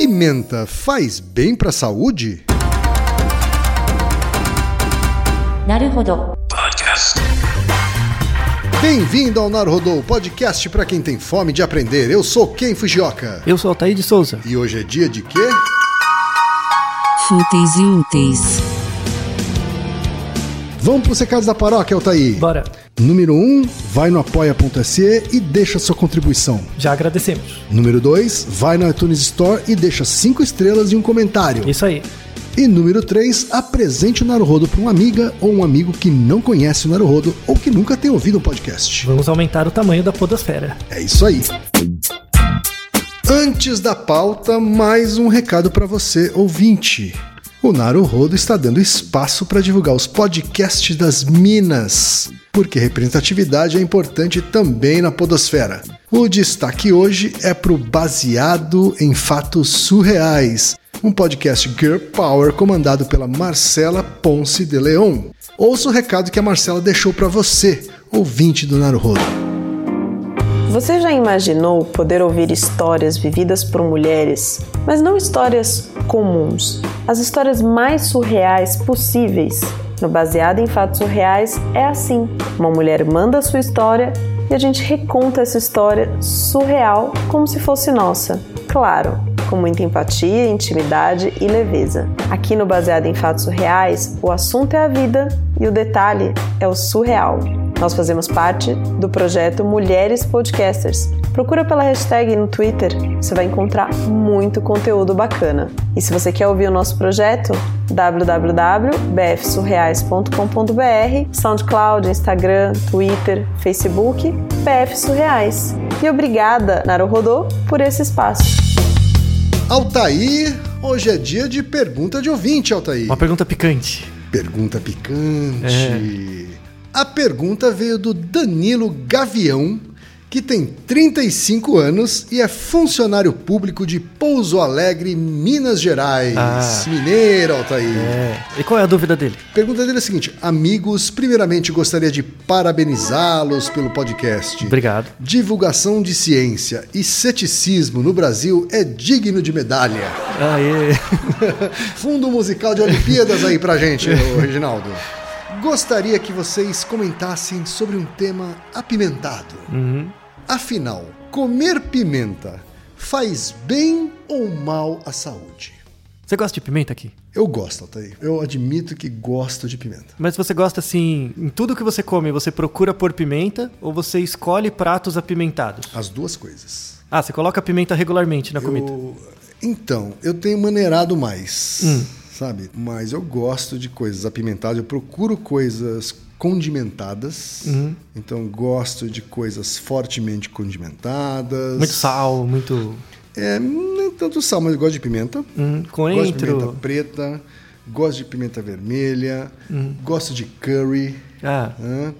Pimenta faz bem para a saúde? Naruhodo. Podcast. Bem-vindo ao Naruhodo, podcast para quem tem fome de aprender. Eu sou Ken Fujioka. Eu sou Altair de Souza. E hoje é dia de quê? Fúteis e úteis. Vamos para os recados da paróquia, Altair. Bora. Número 1, um, vai no apoia.se e deixa sua contribuição. Já agradecemos. Número 2, vai no iTunes Store e deixa 5 estrelas e um comentário. Isso aí. E número 3, apresente o Naruhodo para uma amiga ou um amigo que não conhece o Naruhodo ou que nunca tem ouvido um podcast. Vamos aumentar o tamanho da podosfera. É isso aí. Antes da pauta, mais um recado para você, ouvinte. O Naruhodo está dando espaço para divulgar os podcasts das Minas, porque representatividade é importante também na podosfera. O destaque hoje é para o Baseado em Fatos Surreais, um podcast Girl Power comandado pela Marcela Ponce de Leon. Ouça o recado que a Marcela deixou para você, ouvinte do Naruhodo. Você já imaginou poder ouvir histórias vividas por mulheres, mas não histórias comuns, as histórias mais surreais possíveis? No Baseado em Fatos Surreais é assim: uma mulher manda sua história e a gente reconta essa história surreal como se fosse nossa. Claro, com muita empatia, intimidade e leveza. Aqui no Baseado em Fatos Surreais, o assunto é a vida e o detalhe é o surreal. Nós fazemos parte do projeto Mulheres Podcasters. Procura pela hashtag no Twitter, você vai encontrar muito conteúdo bacana. E se você quer ouvir o nosso projeto, www.bfsurreais.com.br, SoundCloud, Instagram, Twitter, Facebook, BF Surreais. E obrigada, Naruhodô, por esse espaço. Altair, hoje é dia de pergunta de ouvinte, Altair. Uma pergunta picante. Pergunta picante. A pergunta veio do Danilo Gavião, que tem 35 anos e é funcionário público de Pouso Alegre, Minas Gerais. Ah. Mineiro, Altair. É. E qual é a dúvida dele? Pergunta dele é a seguinte: Amigos, primeiramente gostaria de parabenizá-los pelo podcast. Obrigado. Divulgação de ciência e ceticismo no Brasil é digno de medalha. Aê. Fundo musical de Olimpíadas aí pra gente, Reginaldo. Gostaria que vocês comentassem sobre um tema apimentado. Afinal, comer pimenta faz bem ou mal à saúde? Você gosta de pimenta aqui? Eu gosto, Altair. Eu admito que gosto de pimenta. Mas você gosta assim, em tudo que você come, você procura pôr pimenta ou você escolhe pratos apimentados? As duas coisas. Ah, você coloca pimenta regularmente na comida. Eu- Então, eu tenho maneirado mais, Hum. Sabe? Mas eu gosto de coisas apimentadas. Eu procuro coisas condimentadas. Uhum. Então, gosto de coisas fortemente condimentadas. Muito sal, muito É, nem tanto sal, mas eu gosto de pimenta. hum, Gosto de pimenta coentro. preta. Gosto de pimenta vermelha. Uhum. Gosto de curry. Ah, né?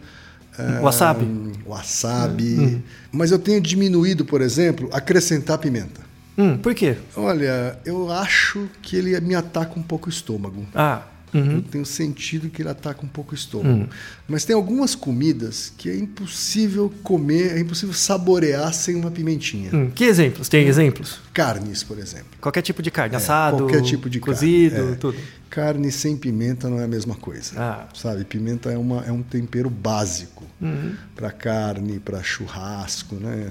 wasabi. Wasabi. Uhum. Mas eu tenho diminuído, por exemplo, acrescentar pimenta. Hum, por quê? Olha, eu acho que ele me ataca um pouco o estômago. Ah, uhum. Eu tenho sentido que ele ataca um pouco o estômago. Mas tem algumas comidas que é impossível comer, é impossível saborear sem uma pimentinha. Hum, que exemplos? Tem exemplos? Carnes, por exemplo. Qualquer tipo de carne, assado, É, qualquer tipo de cozido, carne. É. tudo. Carne sem pimenta não é a mesma coisa. Ah. Sabe, pimenta é, uma, é um tempero básico Uhum. para carne, para churrasco, né?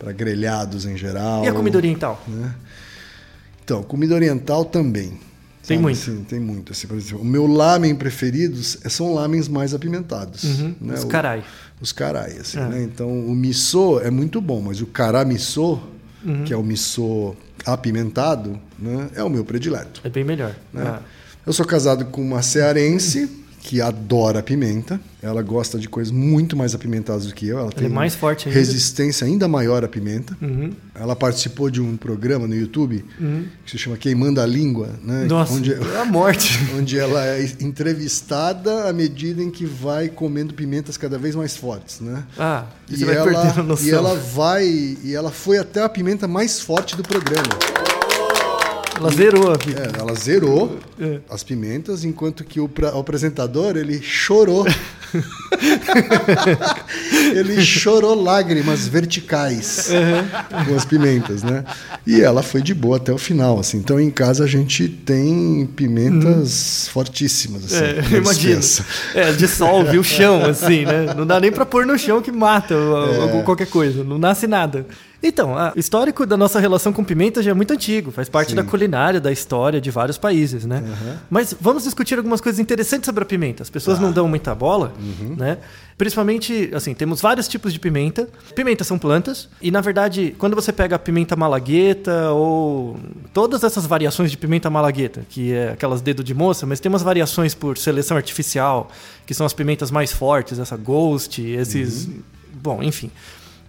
Para grelhados em geral. E a comida oriental? né? Então, comida oriental também. Tem muito. Sim, tem muito. Assim, por exemplo, o meu lamen preferidos são lamens mais apimentados. Uhum, né? os O- carai. Os carai, assim, É. né? Então, o miso é muito bom, mas o cará miso, Uhum. que é o miso apimentado, né? é o meu predileto. É bem melhor. né? Ah. Eu sou casado com uma cearense que adora pimenta. Ela gosta de coisas muito mais apimentadas do que eu. Ela tem é mais forte ainda. resistência ainda maior à pimenta. Uhum. Ela participou de um programa no YouTube que se chama Queimando a Língua, né? Nossa, Onde, é a morte. onde ela é entrevistada à medida em que vai comendo pimentas cada vez mais fortes, né? Ah, E você vai ela, perdendo a noção. e ela vai e ela foi até a pimenta mais forte do programa. Ela zerou a vida. É, ela zerou É. as pimentas, enquanto que o, pra- o apresentador ele chorou. ele chorou lágrimas verticais com as pimentas, né? E ela foi de boa até o final, assim. Então em casa a gente tem pimentas fortíssimas, assim. É, na imagina. É, dissolve o chão, assim, né? Não dá nem pra pôr no chão que mata É. qualquer coisa. Não nasce nada. Então, o histórico da nossa relação com pimenta já é muito antigo, faz parte Sim. da culinária, da história de vários países, né? Mas vamos discutir algumas coisas interessantes sobre a pimenta. As pessoas Tá. não dão muita bola, Uhum. né? Principalmente, assim, temos vários tipos de pimenta. Pimentas são plantas, e na verdade, quando você pega a pimenta malagueta ou todas essas variações de pimenta malagueta, que é aquelas dedo de moça, mas tem umas variações por seleção artificial, que são as pimentas mais fortes, essa ghost, esses. Bom, enfim.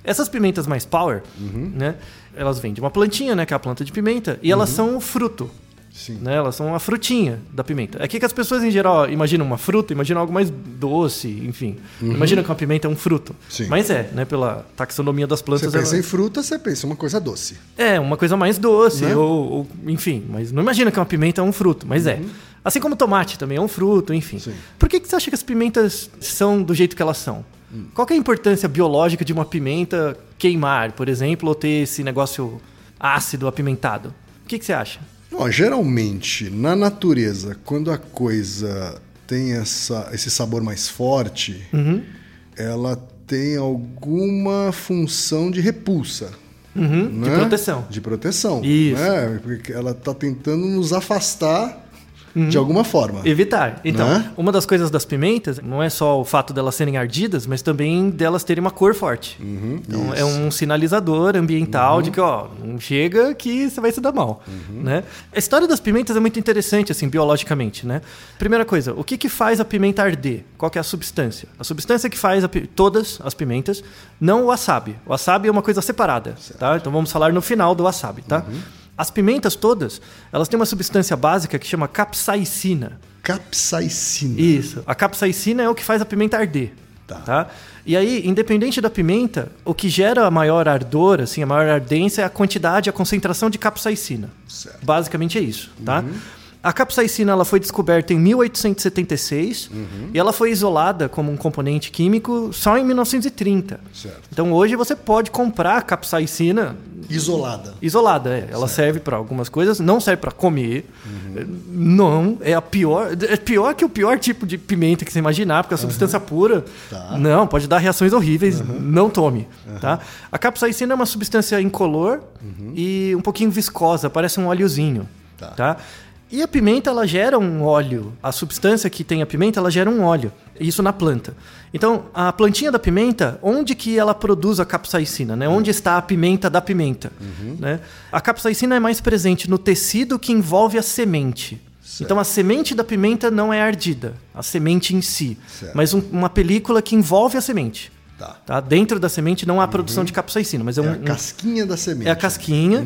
Essas pimentas mais power, né? Elas vêm de uma plantinha, né? Que é a planta de pimenta, e elas são o fruto. Sim. Né? Elas são a frutinha da pimenta. É que que as pessoas em geral imaginam uma fruta, imaginam algo mais doce, enfim. Imaginam que uma pimenta é um fruto. Sim. Mas é, né? Pela taxonomia das Você plantas. pensa ela- em fruta, você pensa em uma coisa doce. É, uma coisa mais doce, Né? ou, ou- enfim. Mas não imagina que uma pimenta é um fruto, mas é. Assim como tomate também é um fruto, enfim. Sim. Por que, que você acha que as pimentas são do jeito que elas são? Qual é a importância biológica de uma pimenta queimar, por exemplo, ou ter esse negócio ácido, apimentado? O que, que você acha? Ó, geralmente, na natureza, quando a coisa tem essa, esse sabor mais forte, Uhum. ela tem alguma função de repulsa. Uhum, De né? proteção. De proteção. Isso. né? Porque ela está tentando nos afastar Uhum. de alguma forma. Evitar. Então, Né? uma das coisas das pimentas não é só o fato delas serem ardidas, mas também delas terem uma cor forte. então, é um sinalizador ambiental de que, ó, não chega que você vai se dar mal. Né? A história das pimentas é muito interessante, assim, biologicamente, né? Primeira coisa, o que, que faz a pimenta arder? Qual que é a substância? A substância que faz todas as pimentas, não o wasabi. O wasabi é uma coisa separada, tá? Então, vamos falar no final do wasabi, tá? As pimentas todas, elas têm uma substância básica que chama capsaicina. Capsaicina. Isso. A capsaicina é o que faz a pimenta arder. Tá. E aí, independente da pimenta, o que gera a maior ardor, assim, a maior ardência é a quantidade, a concentração de capsaicina. Certo. Basicamente é isso, tá? A capsaicina ela foi descoberta em 1876 e ela foi isolada como um componente químico só em 1930. Certo. Então hoje você pode comprar capsaicina Isolada. Isolada, é. Ela serve para algumas coisas, não serve para comer. Não, é a pior. É pior que o pior tipo de pimenta que você imaginar, porque a substância pura. Tá. Não, pode dar reações horríveis. Não tome. Tá? A capsaicina é uma substância incolor e um pouquinho viscosa, parece um óleozinho. Tá. Tá? E a pimenta, ela gera um óleo. A substância que tem a pimenta, ela gera um óleo. Isso na planta. Então, a plantinha da pimenta, onde que ela produz a capsaicina? Né? Onde está a pimenta da pimenta? Né? A capsaicina é mais presente no tecido que envolve a semente. Então, a semente da pimenta não é ardida, a semente em si. Certo. Mas um- uma película que envolve a semente. Tá. Tá? Dentro da semente não há produção de capsaicina, mas é, É um, a um- casquinha da semente. é a casquinha.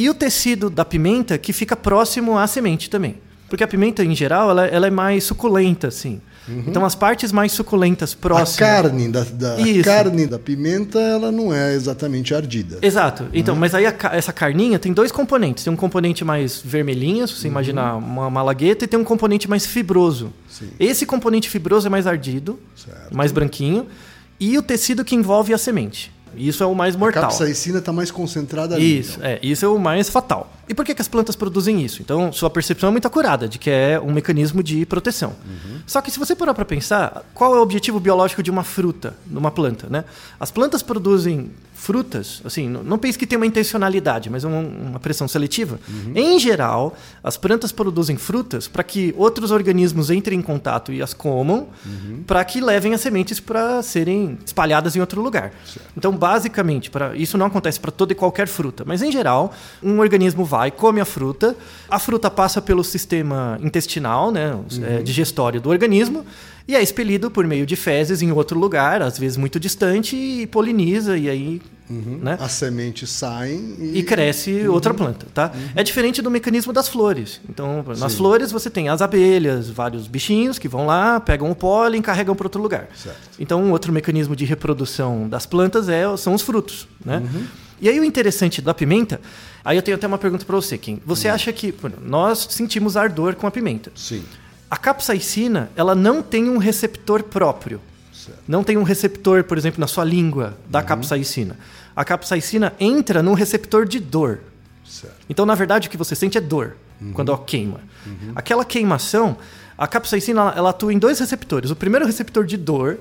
E o tecido da pimenta que fica próximo à semente também. Porque a pimenta, em geral, ela, ela é mais suculenta, assim. Então, as partes mais suculentas A próximas... carne da, da a carne da pimenta, ela não é exatamente ardida. Exato. Então, mas aí a essa carninha tem dois componentes. Tem um componente mais vermelhinho, se você imaginar uma malagueta, e tem um componente mais fibroso. Sim. Esse componente fibroso é mais ardido, Certo. mais branquinho, e o tecido que envolve a semente. Isso é o mais A mortal. capsaicina está mais concentrada ali. Isso, então. é, isso é o mais fatal. E por que, que as plantas produzem isso? Então, sua percepção é muito acurada de que é um mecanismo de proteção. Só que se você parar para pensar, qual é o objetivo biológico de uma fruta, de uma planta, né? As plantas produzem frutas, assim, não, não pense que tem uma intencionalidade, mas um- uma pressão seletiva. Em geral, as plantas produzem frutas para que outros organismos entrem em contato e as comam, para que levem as sementes para serem espalhadas em outro lugar. Então, basicamente, para isso não acontece para toda e qualquer fruta, mas em geral, um organismo vai, come a fruta, a fruta passa pelo sistema intestinal, né, é, digestório do organismo, e é expelido por meio de fezes em outro lugar, às vezes muito distante, e poliniza, e aí. Né? As sementes saem e, E cresce outra planta, tá? É diferente do mecanismo das flores. Então, nas Sim. flores você tem as abelhas, vários bichinhos que vão lá, pegam o pólen, carregam para outro lugar. Certo. Então, um outro mecanismo de reprodução das plantas é, são os frutos, né? E aí o interessante da pimenta, aí eu tenho até uma pergunta para você, Kim. Você acha que nós sentimos ardor com a pimenta? Sim, A capsaicina, ela não tem um receptor próprio. Não tem um receptor, por exemplo, na sua língua da capsaicina. A capsaicina entra num receptor de dor. Certo. Então, na verdade, o que você sente é dor quando ela queima. Aquela queimação, a capsaicina ela, ela atua em dois receptores. O primeiro receptor de dor,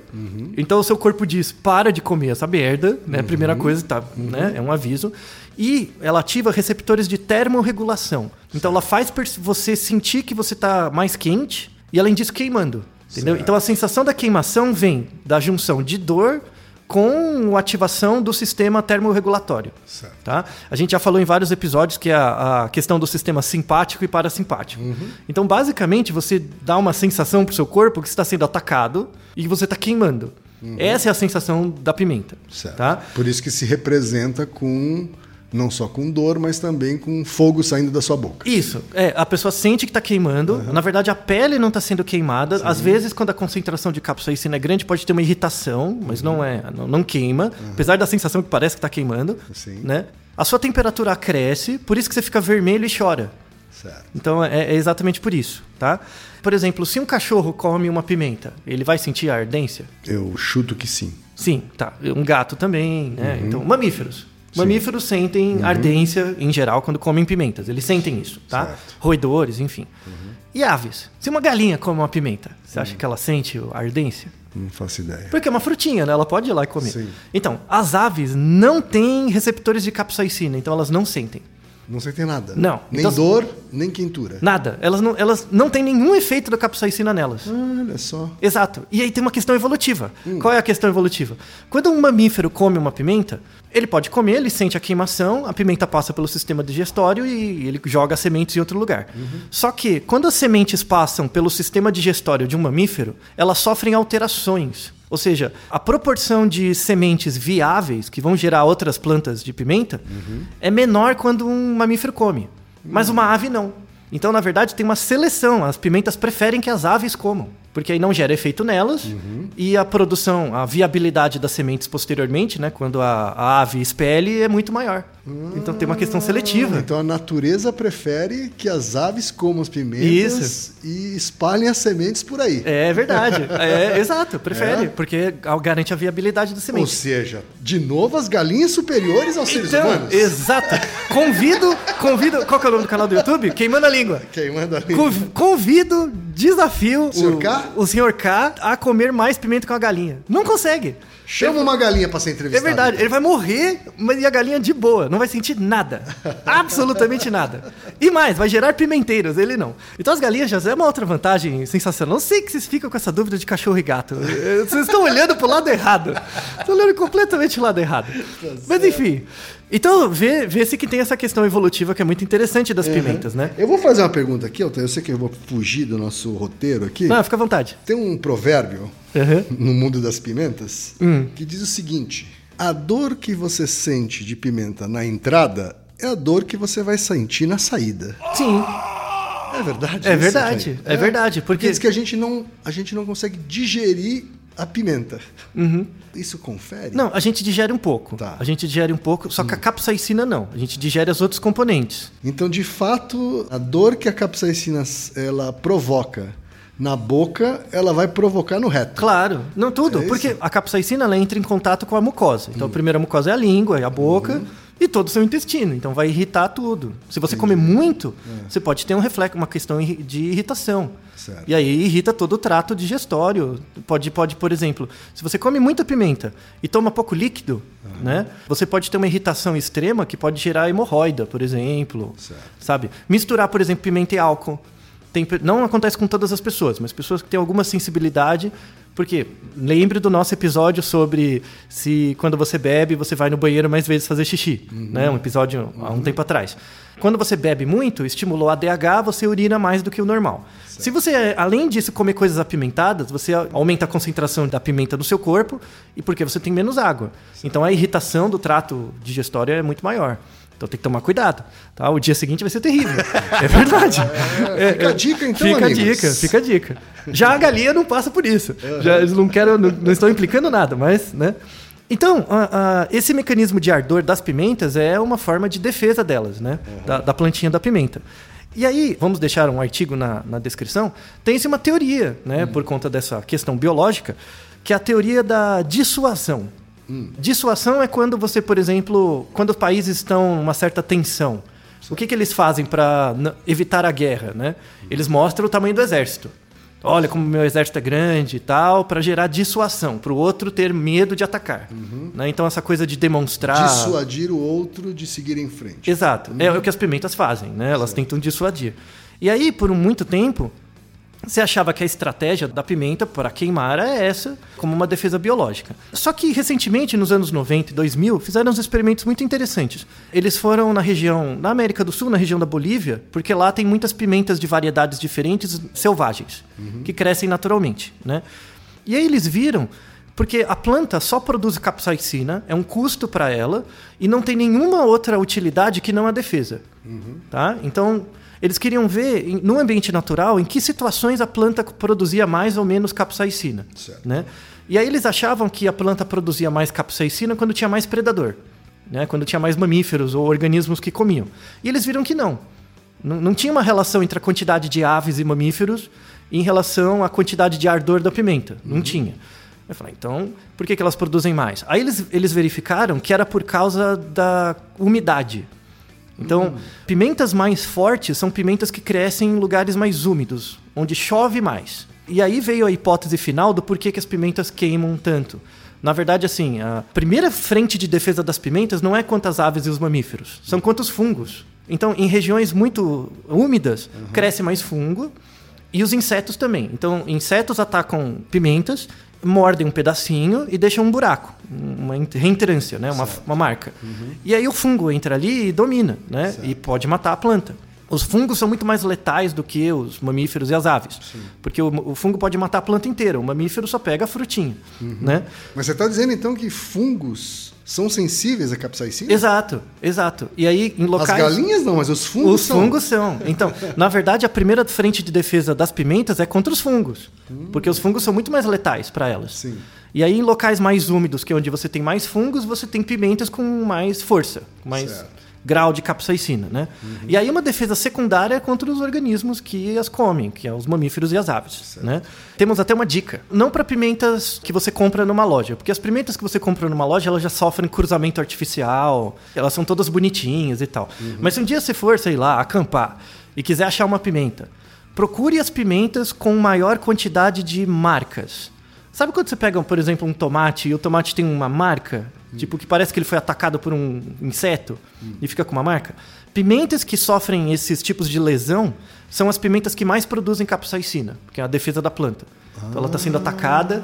então o seu corpo diz para de comer essa merda, né? Primeira coisa, tá, né? É um aviso. E ela ativa receptores de termorregulação. Então ela faz você sentir que você está mais quente e além disso queimando. Entendeu? Certo. Então a sensação da queimação vem da junção de dor com a ativação do sistema termorregulatório. Certo. Tá? A gente já falou em vários episódios que é a, a questão do sistema simpático e parasimpático. Então, basicamente, você dá uma sensação para o seu corpo que está sendo atacado e que você está queimando. Essa é a sensação da pimenta. Certo. Tá? Por isso que se representa com não só com dor, mas também com fogo saindo da sua boca. Isso, é, a pessoa sente que está queimando. Na verdade, a pele não está sendo queimada. Às vezes, quando a concentração de capsaicina é grande, pode ter uma irritação, mas não é, não, não queima. Apesar da sensação que parece que está queimando, Sim. né? A sua temperatura cresce, por isso que você fica vermelho e chora. Certo. Então é, é exatamente por isso, tá? Por exemplo, se um cachorro come uma pimenta, ele vai sentir a ardência? Eu chuto que sim. Sim, tá. Um gato também, né? Então, mamíferos. Mamíferos sentem ardência em geral quando comem pimentas. Eles sentem isso, tá? Certo. Roedores, enfim. E aves? Se uma galinha come uma pimenta, você acha que ela sente a ardência? Não faço ideia. Porque é uma frutinha, né? Ela pode ir lá e comer. Sim. Então, as aves não têm receptores de capsaicina, então elas não sentem. Não sentem nada. Não. Nem Então- dor, nem quentura. Nada. Elas não, elas não têm nenhum efeito da capsaicina nelas. Olha só. Exato. E aí tem uma questão evolutiva. Qual é a questão evolutiva? Quando um mamífero come uma pimenta, ele pode comer, ele sente a queimação, a pimenta passa pelo sistema digestório e ele joga as sementes em outro lugar. Só que quando as sementes passam pelo sistema digestório de um mamífero, elas sofrem alterações. Ou seja, a proporção de sementes viáveis que vão gerar outras plantas de pimenta é menor quando um mamífero come. Mas uma ave não. Então, na verdade, tem uma seleção. As pimentas preferem que as aves comam, porque aí não gera efeito nelas e a produção, a viabilidade das sementes posteriormente, né, quando a, a ave expele, é muito maior. Então tem uma questão seletiva. Então a natureza prefere que as aves comam as pimentas Isso. e espalhem as sementes por aí. É verdade. É, exato, prefere, É? porque garante a viabilidade das Ou sementes. seja, de novo as galinhas superiores aos seres Então, humanos. exato. Convido, convido. Qual que é o nome do canal do YouTube? Queimando a língua. Queimando a língua. Conv- Convido, desafio Senhor o, O senhor K a comer mais pimenta com a galinha. Não consegue. Chama uma galinha para ser É entrevistada. verdade, ele vai morrer, e a galinha de boa, não vai sentir nada. Absolutamente nada. E mais, vai gerar pimenteiros, ele não. Então as galinhas já é uma outra vantagem sensacional. Não sei que vocês ficam com essa dúvida de cachorro e gato. Vocês estão olhando pro lado errado. Estão olhando completamente pro lado errado. Mas enfim. Então, vê- vê-se que tem essa questão evolutiva que é muito interessante das pimentas, né? Eu vou fazer uma pergunta aqui, Elton. Eu sei que eu vou fugir do nosso roteiro aqui. Não, fica à vontade. Tem um provérbio Uhum. no mundo das pimentas Hum. que diz o seguinte: a dor que você sente de pimenta na entrada é a dor que você vai sentir na saída. Sim. É verdade? É isso, verdade, gente? é verdade, porque- diz que a gente não, a gente não consegue digerir a pimenta. Isso confere? Uhum. Não, a gente digere um pouco. Tá. A gente digere um pouco, só que a capsaicina não. A gente digere os outros componentes. Então, de fato, a dor que a capsaicina ela provoca na boca, ela vai provocar no reto. Claro, não tudo, É? Hum. porque a capsaicina ela entra em contato com a mucosa. Então a primeira mucosa é a língua, é a boca Uhum. E todo o seu intestino. Então vai irritar tudo. Se você comer muito, É. você pode ter um reflexo, uma questão de irritação. Certo. E aí irrita todo o trato digestório. Pode, pode, por exemplo, se você come muita pimenta e toma pouco líquido, né? Você pode ter uma irritação extrema que pode gerar hemorroida, por exemplo. Certo. Sabe? Misturar, por exemplo, pimenta e álcool. Tem não acontece com todas as pessoas, mas pessoas que têm alguma sensibilidade. Porque lembre do nosso episódio sobre se quando você bebe, você vai no banheiro mais vezes fazer xixi. Né? Um episódio há um tempo atrás. Quando você bebe muito, estimulou a ADH, você urina mais do que o normal. Se você, além disso, comer coisas apimentadas, você aumenta a concentração da pimenta no seu corpo e porque você tem menos água. Então a irritação do trato digestório é muito maior. Então tem que tomar cuidado. Tá? O dia seguinte vai ser terrível. É verdade. É, fica a dica, então, Fica amigos. a dica, fica a dica. Já a galinha não passa por isso. Já, eles não quero, não, não estão implicando nada, mas, né? Então, a- a- esse mecanismo de ardor das pimentas é uma forma de defesa delas, né? Da, da plantinha da pimenta. E aí, vamos deixar um artigo na, na descrição, tem-se uma teoria, né, por conta dessa questão biológica, que é a teoria da dissuasão. Dissuasão é quando você, por exemplo, quando os países estão numa certa tensão. O que, que eles fazem para evitar a guerra? Né? Eles mostram o tamanho do exército. Olha como meu exército é grande e tal, para gerar dissuasão, para o outro ter medo de atacar. Né? Então, essa coisa de demonstrar. Dissuadir o outro de seguir em frente. Exato. É o que as pimentas fazem, né? Elas tentam dissuadir. E aí, por muito tempo, você achava que a estratégia da pimenta para queimar é essa, como uma defesa biológica. Só que recentemente, nos anos 90 e 2000, fizeram uns experimentos muito interessantes. Eles foram na região, na América do Sul, na região da Bolívia, porque lá tem muitas pimentas de variedades diferentes, selvagens, que crescem naturalmente, né? E aí eles viram porque a planta só produz capsaicina, é um custo para ela e não tem nenhuma outra utilidade que não a defesa. Tá? Então, eles queriam ver, em- no ambiente natural, em que situações a planta produzia mais ou menos capsaicina. Certo. Né? E aí eles achavam que a planta produzia mais capsaicina quando tinha mais predador, né? quando tinha mais mamíferos ou organismos que comiam. E eles viram que não. Não, não tinha uma relação entre a quantidade de aves e mamíferos em relação à quantidade de ardor da pimenta. Não tinha. Eu falei, então, por que, que elas produzem mais? Aí eles, eles verificaram que era por causa da umidade. Então, pimentas mais fortes são pimentas que crescem em lugares mais úmidos, onde chove mais. E aí veio a hipótese final do porquê que as pimentas queimam tanto. Na verdade, assim, a primeira frente de defesa das pimentas não é quantas aves e os mamíferos, são quantos fungos. Então, em regiões muito úmidas, cresce mais fungo e os insetos também. Então, insetos atacam pimentas, mordem um pedacinho e deixam um buraco, uma ent- reentrância, né? uma, uma marca. E aí o fungo entra ali e domina, né? E pode matar a planta. Os fungos são muito mais letais do que os mamíferos e as aves. Porque o, o fungo pode matar a planta inteira, o mamífero só pega a frutinha. Né? Mas você está dizendo então que fungos são sensíveis à capsaicina? Exato, exato. E aí, em As locais. galinhas não, mas os fungos Os são. fungos são. Então, na verdade, a primeira frente de defesa das pimentas é contra os fungos. Porque os fungos são muito mais letais para elas. Sim. E aí, em locais mais úmidos, que é onde você tem mais fungos, você tem pimentas com mais força, mais Certo. Grau de capsaicina, né? E aí, uma defesa secundária é contra os organismos que as comem, que é os mamíferos e as aves, né? Temos até uma dica. Não para pimentas que você compra numa loja, porque as pimentas que você compra numa loja, elas já sofrem cruzamento artificial, elas são todas bonitinhas e tal. Mas se um dia você for, sei lá, acampar e quiser achar uma pimenta, procure as pimentas com maior quantidade de marcas. Sabe quando você pega, por exemplo, um tomate e o tomate tem uma marca? Tipo, que parece que ele foi atacado por um inseto e fica com uma marca? Pimentas que sofrem esses tipos de lesão são as pimentas que mais produzem capsaicina, que é a defesa da planta. Então ela está sendo atacada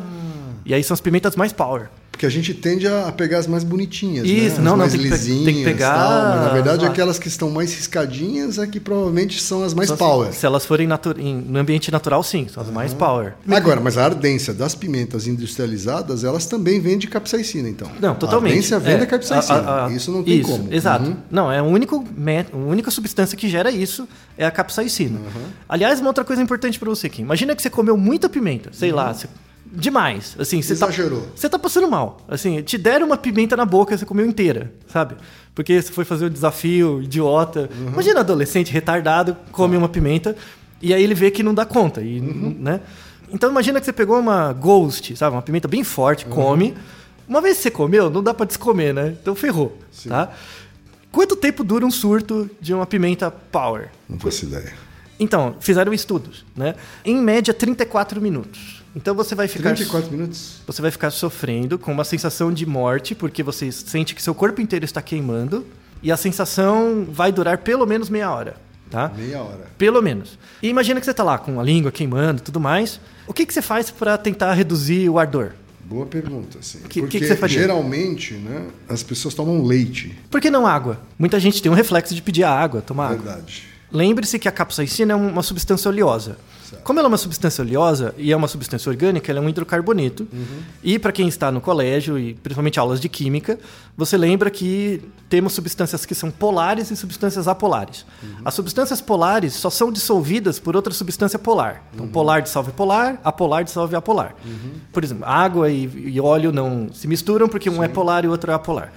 e aí são as pimentas mais power. Porque a gente tende a pegar as mais bonitinhas, Isso, né? Não, não, mais tem que pe- lisinhas tem que pegar tal, mas na verdade as- aquelas que estão mais riscadinhas é que provavelmente são as mais as- power. Se elas forem em- no ambiente natural, sim, são as mais power. Agora, mas a ardência das pimentas industrializadas, elas também vêm de capsaicina, então. Não, totalmente. A ardência vem É, da capsaicina. a- a- isso não tem isso, como. Exato. Uhum. Não, é o único mé- a única substância que gera isso é a capsaicina. Uhum. Aliás, uma outra coisa importante para você aqui. Imagina que você comeu muita pimenta, sei lá, você- demais. Assim, você tá, Uhum. Exagerou. você tá passando mal. Assim, te deram uma pimenta na boca, você comeu inteira, sabe? Porque você foi fazer um desafio idiota. Uhum. Imagina adolescente retardado come uma pimenta e aí ele vê que não dá conta, e, Uhum. né? Então imagina que você pegou uma Ghost, sabe, uma pimenta bem forte, come. Uma vez que você comeu, não dá pra descomer, né? Então ferrou, tá? Quanto tempo dura um surto de uma pimenta power? Não faço ideia. Então, fizeram estudos, né? Em média 34 minutos. Então você vai ficar 34 minutos? você vai ficar sofrendo com uma sensação de morte, porque você sente que seu corpo inteiro está queimando, e a sensação vai durar pelo menos meia hora, tá? Meia hora. Pelo menos. E imagina que você está lá com a língua queimando e tudo mais. O que, que você faz para tentar reduzir o ardor? Boa pergunta, sim. Que- Porque que que geralmente, né, as pessoas tomam leite. Por que não água? Muita gente tem um reflexo de pedir água, tomar água. Verdade. Lembre-se que a capsaicina é uma substância oleosa. Como ela é uma substância oleosa e é uma substância orgânica, ela é um hidrocarboneto. E para quem está no colégio e principalmente aulas de química, você lembra que temos substâncias que são polares e substâncias apolares. As substâncias polares só são dissolvidas por outra substância polar. Então, polar dissolve polar, apolar dissolve apolar. Por exemplo, água e, e óleo não se misturam porque um é polar e o outro é apolar.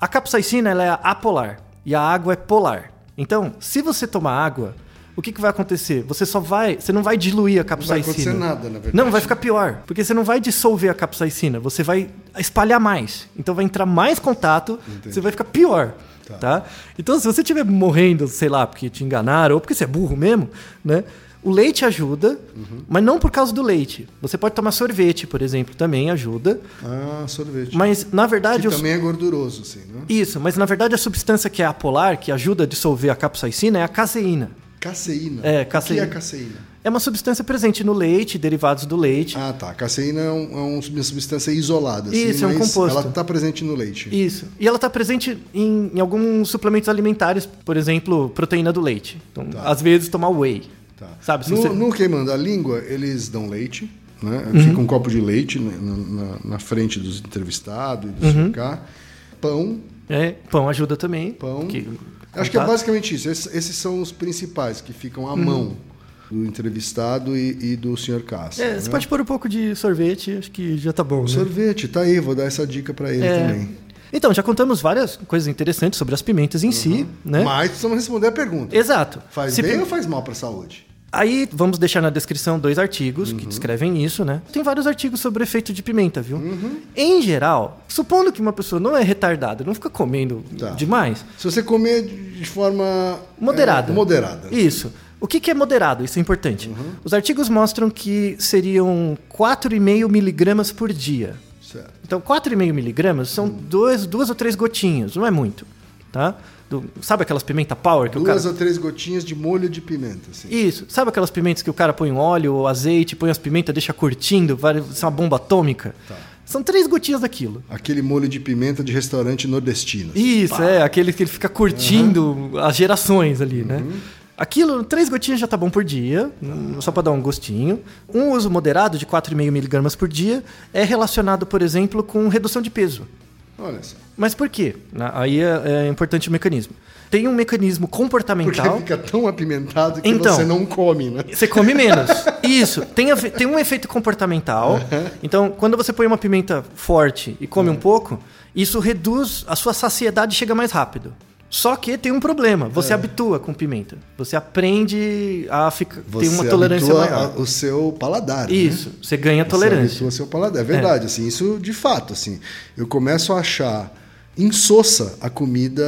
A capsaicina ela é apolar e a água é polar. Então, se você tomar água, o que, que vai acontecer? Você só vai. Você não vai diluir a Não vai capsaicina. acontecer nada, na verdade. Não, vai ficar pior. Porque você não vai dissolver a capsaicina, você vai espalhar mais. Então vai entrar mais contato, você vai ficar pior. Tá. Então, se você estiver morrendo, sei lá, porque te enganaram, ou porque você é burro mesmo, né? O leite ajuda, Uhum. mas não por causa do leite. Você pode tomar sorvete, por exemplo, também ajuda. Ah, sorvete. Mas, na verdade, que os- também é gorduroso, assim, né? isso, mas na verdade a substância que é apolar, que ajuda a dissolver a capsaicina, é a caseína. Caseína. É, O caseína. que é caseína? É uma substância presente no leite, derivados do leite. Ah, tá. Caseína é, um- é um- uma substância isolada. assim, Isso, é um composto. Ela está presente no leite. Isso. E ela está presente em, em alguns suplementos alimentares, por exemplo, proteína do leite. Então, às vezes, tomar whey. Tá. Sabe? No, você- Uhum. no queimando a língua, eles dão leite, né? Fica um copo de leite na, na- na frente dos entrevistados e do Uhum. Pão, É, pão ajuda também. pão. que- Acho que é basicamente isso. Esses, esses são os principais que ficam Uhum. à mão do entrevistado e, e do Sr. Castro. É, né? você pode pôr um pouco de sorvete, acho que já tá bom. né? Sorvete, tá aí, vou dar essa dica para ele É. também. Então, já contamos várias coisas interessantes sobre as pimentas em si, né? Mas precisamos responder a pergunta. Exato. Faz Se bem pi- ou faz mal para a saúde? Aí vamos deixar na descrição dois artigos Uhum. que descrevem isso, né? Tem vários artigos sobre o efeito de pimenta, viu? Uhum. Em geral, supondo que uma pessoa não é retardada, não fica comendo Tá. demais, Se você comer de forma moderada. é, moderada. Isso. O que, que é moderado? Isso é importante. Uhum. Os artigos mostram que seriam 4,5 miligramas por dia. Certo. Então, 4,5 miligramas são dois, duas ou três gotinhas, não é muito, tá? Do- sabe aquelas pimenta power que o cara... Duas ou três gotinhas de molho de pimenta, assim. Isso. Sabe aquelas pimentas que o cara põe óleo ou azeite, põe as pimentas, deixa curtindo, vai ser uma bomba atômica? Tá. São três gotinhas daquilo. Aquele molho de pimenta de restaurante nordestino. Isso, é, aquele que ele fica curtindo as gerações ali, né? Uhum. Aquilo, três gotinhas já tá bom por dia, só para dar um gostinho. Um uso moderado de 4,5 miligramas por dia é relacionado, por exemplo, com redução de peso. Olha só. Mas por quê? Aí é, é importante o mecanismo. Tem um mecanismo Porque comportamental. fica tão apimentado que Então. você não come, né? Você come menos. Isso. Tem, tem um efeito comportamental. Então, quando você põe uma pimenta forte e come um pouco, isso reduz a sua saciedade chega mais rápido. Só que tem um problema. Você habitua com pimenta. Você aprende a ficar, ter uma Você tolerância habitua maior. a- o seu paladar. né? Isso. Você ganha Você tolerância. habitua o seu paladar. É verdade, assim, isso de fato, assim. Eu começo a achar insossa a comida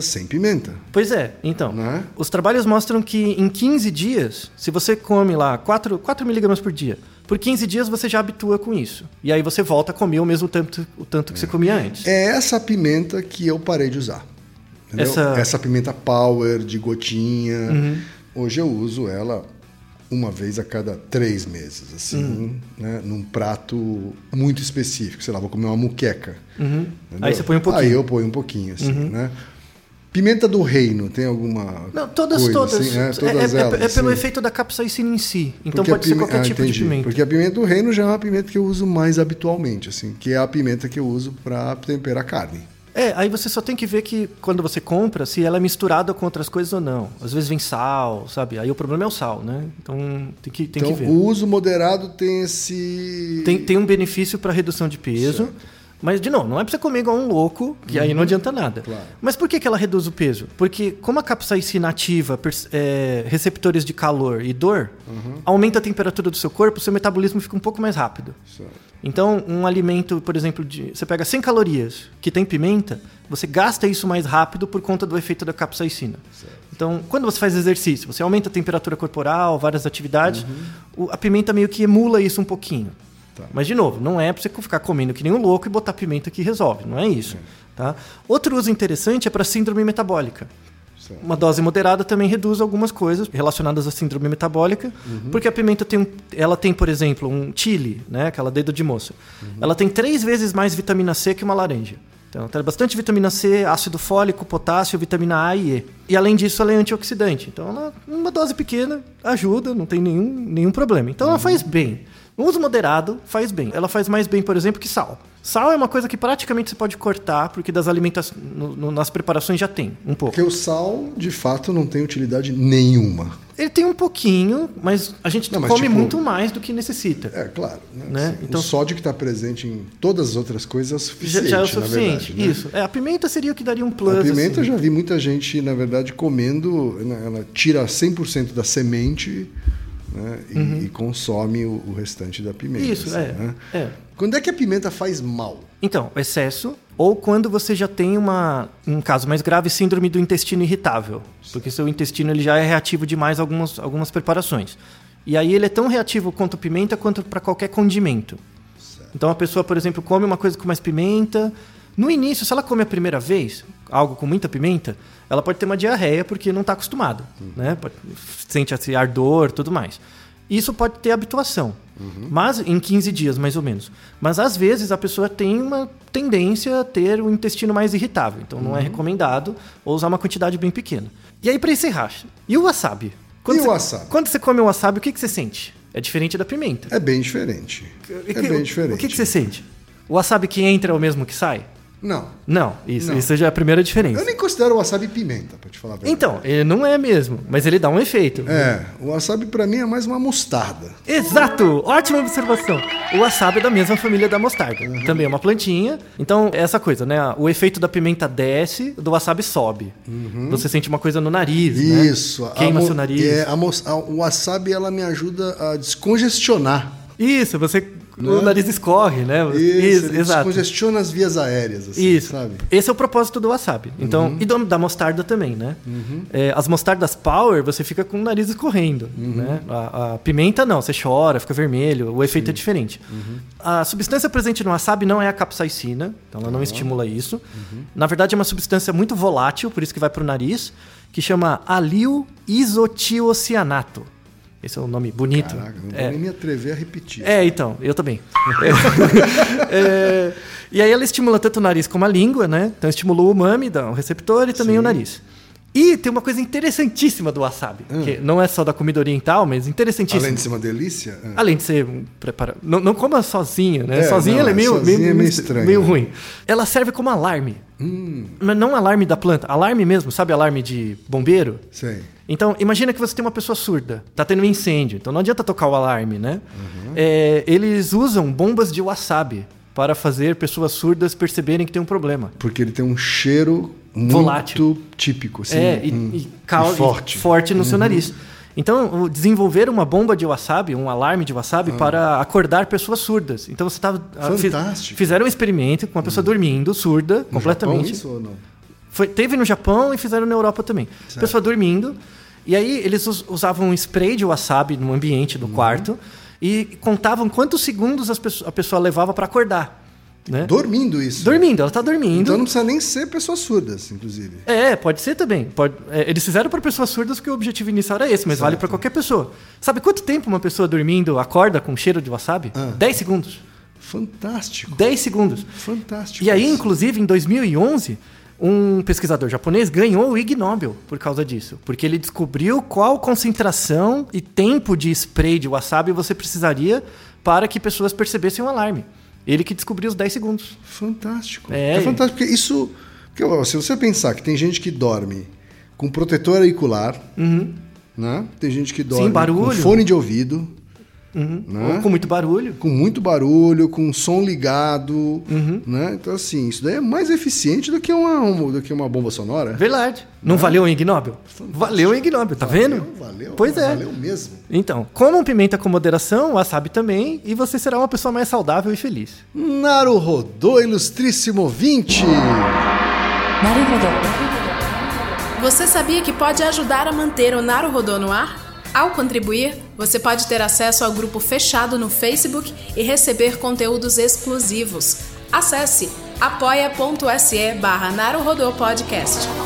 sem pimenta. Pois é, então. Né? Os trabalhos mostram que em 15 dias, se você come lá 4, 4 miligramas por dia, por 15 dias você já habitua com isso. E aí você volta a comer o mesmo tanto, o tanto que você comia antes. É essa pimenta que eu parei de usar. Entendeu? Essa- Uhum. Essa pimenta power, de gotinha. Hoje eu uso ela uma vez a cada três meses, assim, Uhum. né? Num prato muito específico. Sei lá, vou comer uma muqueca. Uhum. Aí você põe um pouquinho. Uhum. Aí eu ponho um pouquinho, assim, né? Pimenta do reino, tem alguma Não, todas, coisa, todas. assim, né? É- Todas é, é- elas, é pelo assim. efeito da capsaicina em si. Então Porque pode ser pime- qualquer ah, tipo entendi. de pimenta. Porque a pimenta do reino já é uma pimenta que eu uso mais habitualmente, assim, que é a pimenta que eu uso para temperar carne. É, aí você só tem que ver que quando você compra, se ela é misturada com outras coisas ou não. Às vezes vem sal, sabe? Aí o problema é o sal, né? Então tem que, tem então, que ver. o uso moderado tem esse. Tem, tem um benefício para redução de peso. Mas, de novo, não é para você comer igual um louco, que aí não adianta nada. Uhum. Claro. Mas por que, que ela reduz o peso? Porque como a capsaicina ativa é, receptores de calor e dor, Uhum. aumenta a temperatura do seu corpo, o seu metabolismo fica um pouco mais rápido. Certo. Então, um alimento, por exemplo, de, você pega 100 calorias que tem pimenta, você gasta isso mais rápido por conta do efeito da capsaicina. Então, quando você faz exercício, você aumenta a temperatura corporal, várias atividades, o- a pimenta meio que emula isso um pouquinho. Tá. Mas, de novo, não é para você ficar comendo que nem um louco e botar pimenta que resolve, não é isso. Tá? Outro uso interessante é para síndrome metabólica. Certo. Uma dose moderada também reduz algumas coisas relacionadas à síndrome metabólica, porque a pimenta tem, ela tem, por exemplo, um chile, né, aquela dedo de moça. Ela tem três vezes mais vitamina C que uma laranja. Então, ela tem bastante vitamina C, ácido fólico, potássio, vitamina A e E. E além disso, ela é antioxidante. Então, ela, uma dose pequena ajuda, não tem nenhum, nenhum problema. Então, ela faz bem. Uso moderado, faz bem. Ela faz mais bem, por exemplo, que sal. Sal é uma coisa que praticamente você pode cortar, porque das alimentações, nas preparações já tem um pouco. Porque o sal, de fato, não tem utilidade nenhuma. Ele tem um pouquinho, mas a gente Não, mas come tipo- muito mais do que necessita. É, claro. Né? Né? Assim, Então- o sódio que está presente em todas as outras coisas é o Já, suficiente, já é o na suficiente. verdade. né? Isso. É, a pimenta seria o que daria um plus. A pimenta eu assim. já vi muita gente, na verdade, comendo, né, ela tira 100% da semente né, e, e consome o, o restante da pimenta. Uhum. Isso, assim, é, né? é. Quando é que a pimenta faz mal? Então, excesso ou quando você já tem uma, um caso mais grave, síndrome do intestino irritável, porque seu intestino ele já é reativo demais a algumas, algumas preparações. E aí ele é tão reativo quanto a pimenta quanto para qualquer condimento. Então a pessoa, por exemplo, come uma coisa com mais pimenta. No início, se ela come a primeira vez algo com muita pimenta, ela pode ter uma diarreia porque não está acostumado, né? Pode- Sente esse ardor, tudo mais. Isso pode ter habituação, mas em 15 dias mais ou menos. Mas às vezes a pessoa tem uma tendência a ter o intestino mais irritável, então não é recomendado ou usar uma quantidade bem pequena. E aí para encerrar, e o wasabi? E o você, wasabi? Quando você come o wasabi, o que, que você sente? É diferente da pimenta. É bem diferente. E É bem diferente. O que, que você sente? O wasabi que entra é o mesmo que sai? Não. Não, isso, Não. isso já é a primeira diferença. Eu nem considero o wasabi pimenta, pra te falar a verdade. Então, ele não é mesmo, mas ele dá um efeito. É, o wasabi pra mim é mais uma mostarda. Exato! Ótima observação. O wasabi é da mesma família da mostarda. Uhum. Também é uma plantinha. Então, é essa coisa, né? O efeito da pimenta desce, do wasabi sobe. Você sente uma coisa no nariz, né? Uhum. Isso. a Queima seu nariz. É, a a- o wasabi ela me ajuda a descongestionar. Isso, você... O nariz escorre, né? Né? Isso, ele exato. descongestiona as vias aéreas, assim, Isso. sabe? Uhum. Esse é o propósito do wasabi. Então, e do- da mostarda também, né? É, as mostardas power, você fica com o nariz escorrendo, Uhum. né? A, a pimenta não, você chora, fica vermelho, o efeito é diferente. Uhum. A substância presente no wasabi não é a capsaicina, então ela não estimula isso. Uhum. Na verdade, é uma substância muito volátil, por isso que vai para o nariz, que chama alil isotiocianato. Esse é o nome bonito. Caraca, não vou É. nem me atrever a repetir. É, então, eu também. É, e aí ela estimula tanto o nariz como a língua, né? Então estimula o umami, dá um receptor e também o nariz. E tem uma coisa interessantíssima do wasabi, que não é só da comida oriental, mas interessantíssima. Além de ser uma delícia. é. Além de ser um prepara... não, não coma sozinho, né? É, sozinho não, ela é é, meio, meio, é meio estranho, meio né? ruim. Ela serve como alarme. Mas não alarme da planta, alarme mesmo, sabe alarme de bombeiro? Sei. Então, imagina que você tem uma pessoa surda, tá tendo um incêndio, então não adianta tocar o alarme, né? É, eles usam bombas de wasabi para fazer pessoas surdas perceberem que tem um problema. Porque ele tem um cheiro muito Volátil. típico, assim. é, e, hum, e cau- e forte. Uhum. forte no seu nariz. Então, desenvolver uma bomba de wasabi, um alarme de wasabi, para acordar pessoas surdas. Então, você estava. Fantástico. Fizeram um experimento com uma pessoa dormindo, surda, No completamente. Japão, isso ou não? Foi- teve no Japão e fizeram na Europa também. Pessoa dormindo. E aí eles us- usavam um spray de wasabi no ambiente Uhum. do quarto e contavam quantos segundos a pessoa levava para acordar. Né? Dormindo isso. Dormindo, ela tá dormindo. Então não precisa nem ser pessoas surdas, inclusive. É, pode ser também. Pode- é, eles fizeram para pessoas surdas porque o objetivo inicial era esse, mas vale para qualquer pessoa. Sabe quanto tempo uma pessoa dormindo acorda com cheiro de wasabi? Ah. 10 segundos. Fantástico. 10 segundos. Fantástico. E aí, isso. inclusive, em 2011, um pesquisador japonês ganhou o Ig Nobel por causa disso. Porque ele descobriu qual concentração e tempo de spray de wasabi você precisaria para que pessoas percebessem o alarme. Ele que descobriu os 10 segundos. Fantástico. É. É, fantástico, porque isso. Porque, ó, se você pensar que tem gente que dorme com protetor auricular, né? Tem gente que dorme com Uhum. fone de ouvido, Uhum. Né? Com muito barulho. Com muito barulho, com som ligado. Uhum. Né? Então, assim, isso daí é mais eficiente do que uma, uma do que uma bomba sonora. Verdade. Não né? valeu o Ig Nobel? Valeu o Ig Nobel, tá valeu, vendo? Valeu, pois é. Valeu mesmo. Então, comam pimenta com moderação, wasabi também, e você será uma pessoa mais saudável e feliz. Naru Rodô, ilustríssimo 20! Naru Rodô. Você sabia que pode ajudar a manter o Naru Rodô no ar? Ao contribuir, você pode ter acesso ao grupo fechado no Facebook e receber conteúdos exclusivos. Acesse apoia.se barra Podcast.